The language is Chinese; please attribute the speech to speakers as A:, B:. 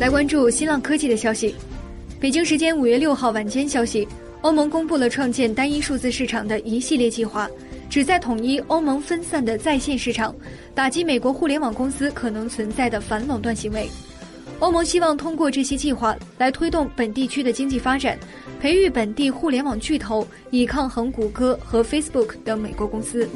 A: 来关注新浪科技的消息。北京时间五月六号晚间消息欧盟公布了创建单一数字市场的一系列计划旨在统一欧盟分散的在线市场打击美国互联网公司可能存在的反垄断行为。欧盟希望通过这些计划来推动本地区的经济发展培育本地互联网巨头以抗衡谷歌和 facebook 等美国公司。